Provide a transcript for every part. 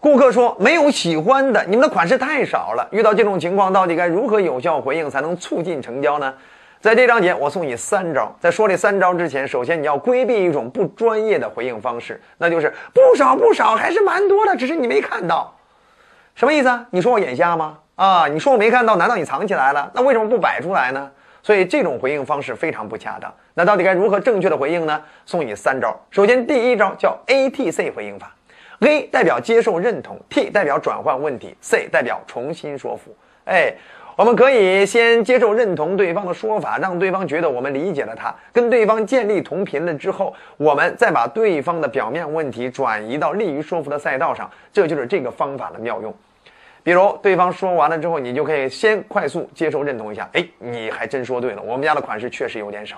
顾客说没有喜欢的，你们的款式太少了。遇到这种情况，到底该如何有效回应才能促进成交呢？在这章节，我送你三招。在说这三招之前，首先你要规避一种不专业的回应方式，那就是不少不少，还是蛮多的，只是你没看到。什么意思啊？你说我眼瞎吗？啊，你说我没看到，难道你藏起来了？那为什么不摆出来呢？所以这种回应方式非常不恰当。那到底该如何正确的回应呢？送你三招。首先，第一招叫 ATC 回应法。A 代表接受认同，T 代表转换问题，C 代表重新说服。哎，我们可以先接受认同对方的说法，让对方觉得我们理解了他，跟对方建立同频了之后，我们再把对方的表面问题转移到利于说服的赛道上，这就是这个方法的妙用。比如对方说完了之后，你就可以先快速接受认同一下，哎，你还真说对了，我们家的款式确实有点少。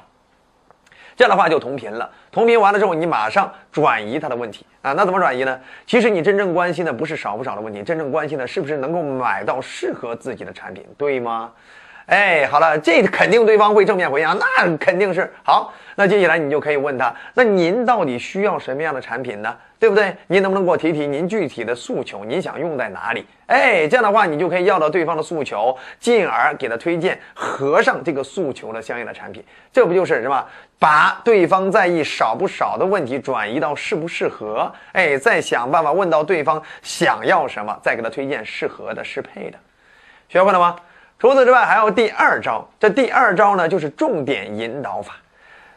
这样的话就同频了，同频完了之后，你马上转移他的问题啊，那怎么转移呢？其实你真正关心的不是少不少的问题，真正关心的是不是能够买到适合自己的产品，对吗？哎，好了，这肯定对方会正面回应，那肯定是好。那接下来你就可以问他，那您到底需要什么样的产品呢？对不对？您能不能给我提提您具体的诉求？您想用在哪里？哎，这样的话你就可以要到对方的诉求，进而给他推荐合上这个诉求的相应的产品。这不就是什么？把对方在意少不少的问题转移到适不适合？哎，再想办法问到对方想要什么，再给他推荐适合的、适配的。学会了吗？除此之外，还有第二招。这第二招呢，就是重点引导法。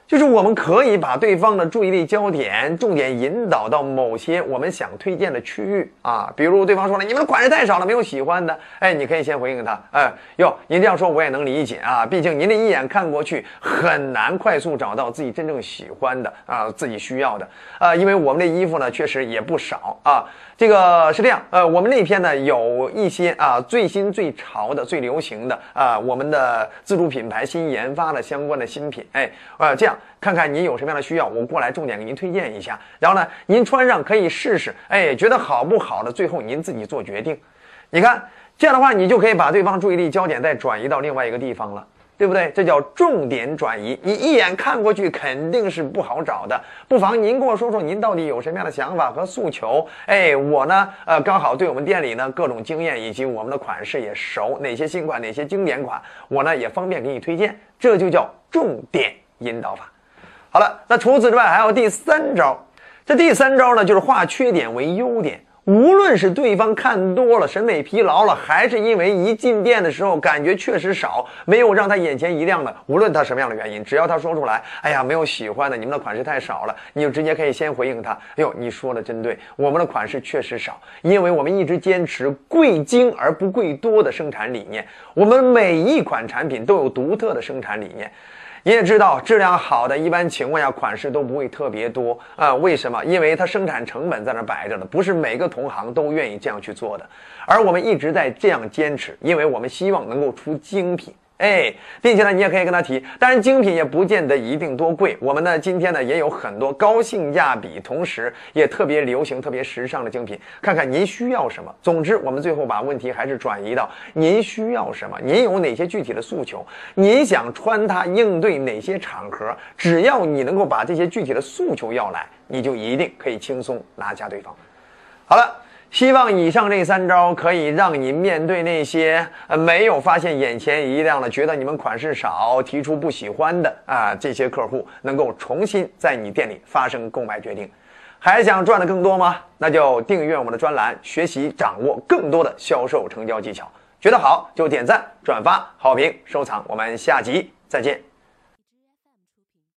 就是我们可以把对方的注意力焦点重点引导到某些我们想推荐的区域啊，比如对方说了，你们款式太少了，没有喜欢的，哎，你可以先回应他，哎，哟，您这样说我也能理解啊，毕竟您的一眼看过去很难快速找到自己真正喜欢的啊，自己需要的。啊，因为我们的衣服呢确实也不少啊。这个是这样，呃，我们那篇呢有一些啊最新最潮的、最流行的啊，我们的自主品牌新研发的相关的新品，哎，呃，这样看看您有什么样的需要，我过来重点给您推荐一下。然后呢，您穿上可以试试，哎，觉得好不好的，最后您自己做决定。你看这样的话，你就可以把对方注意力焦点再转移到另外一个地方了。对不对？这叫重点转移。你一眼看过去肯定是不好找的，不妨您跟我说说您到底有什么样的想法和诉求？哎，我呢，呃，刚好对我们店里呢各种经验以及我们的款式也熟，哪些新款，哪些经典款，我呢也方便给你推荐。这就叫重点引导法。好了，那除此之外还有第三招，这第三招呢就是化缺点为优点。无论是对方看多了、审美疲劳了，还是因为一进店的时候感觉确实少，没有让他眼前一亮的，无论他什么样的原因，只要他说出来，哎呀，没有喜欢的，你们的款式太少了，你就直接可以先回应他。哎呦，你说的真对，我们的款式确实少，因为我们一直坚持贵精而不贵多的生产理念，我们每一款产品都有独特的生产理念。你也知道，质量好的，一般情况下款式都不会特别多啊。为什么？因为它生产成本在那摆着呢，不是每个同行都愿意这样去做的。而我们一直在这样坚持，因为我们希望能够出精品。哎，并且呢，你也可以跟他提，当然精品也不见得一定多贵。我们呢，今天呢也有很多高性价比，同时也特别流行、特别时尚的精品，看看您需要什么。总之，我们最后把问题还是转移到您需要什么，您有哪些具体的诉求，您想穿它应对哪些场合，只要你能够把这些具体的诉求要来，你就一定可以轻松拿下对方。好了。希望以上这三招可以让你面对那些呃没有发现眼前一亮的，觉得你们款式少，提出不喜欢的啊这些客户，能够重新在你店里发生购买决定。还想赚的更多吗？那就订阅我们的专栏，学习掌握更多的销售成交技巧。觉得好就点赞、转发、好评、收藏。我们下集再见。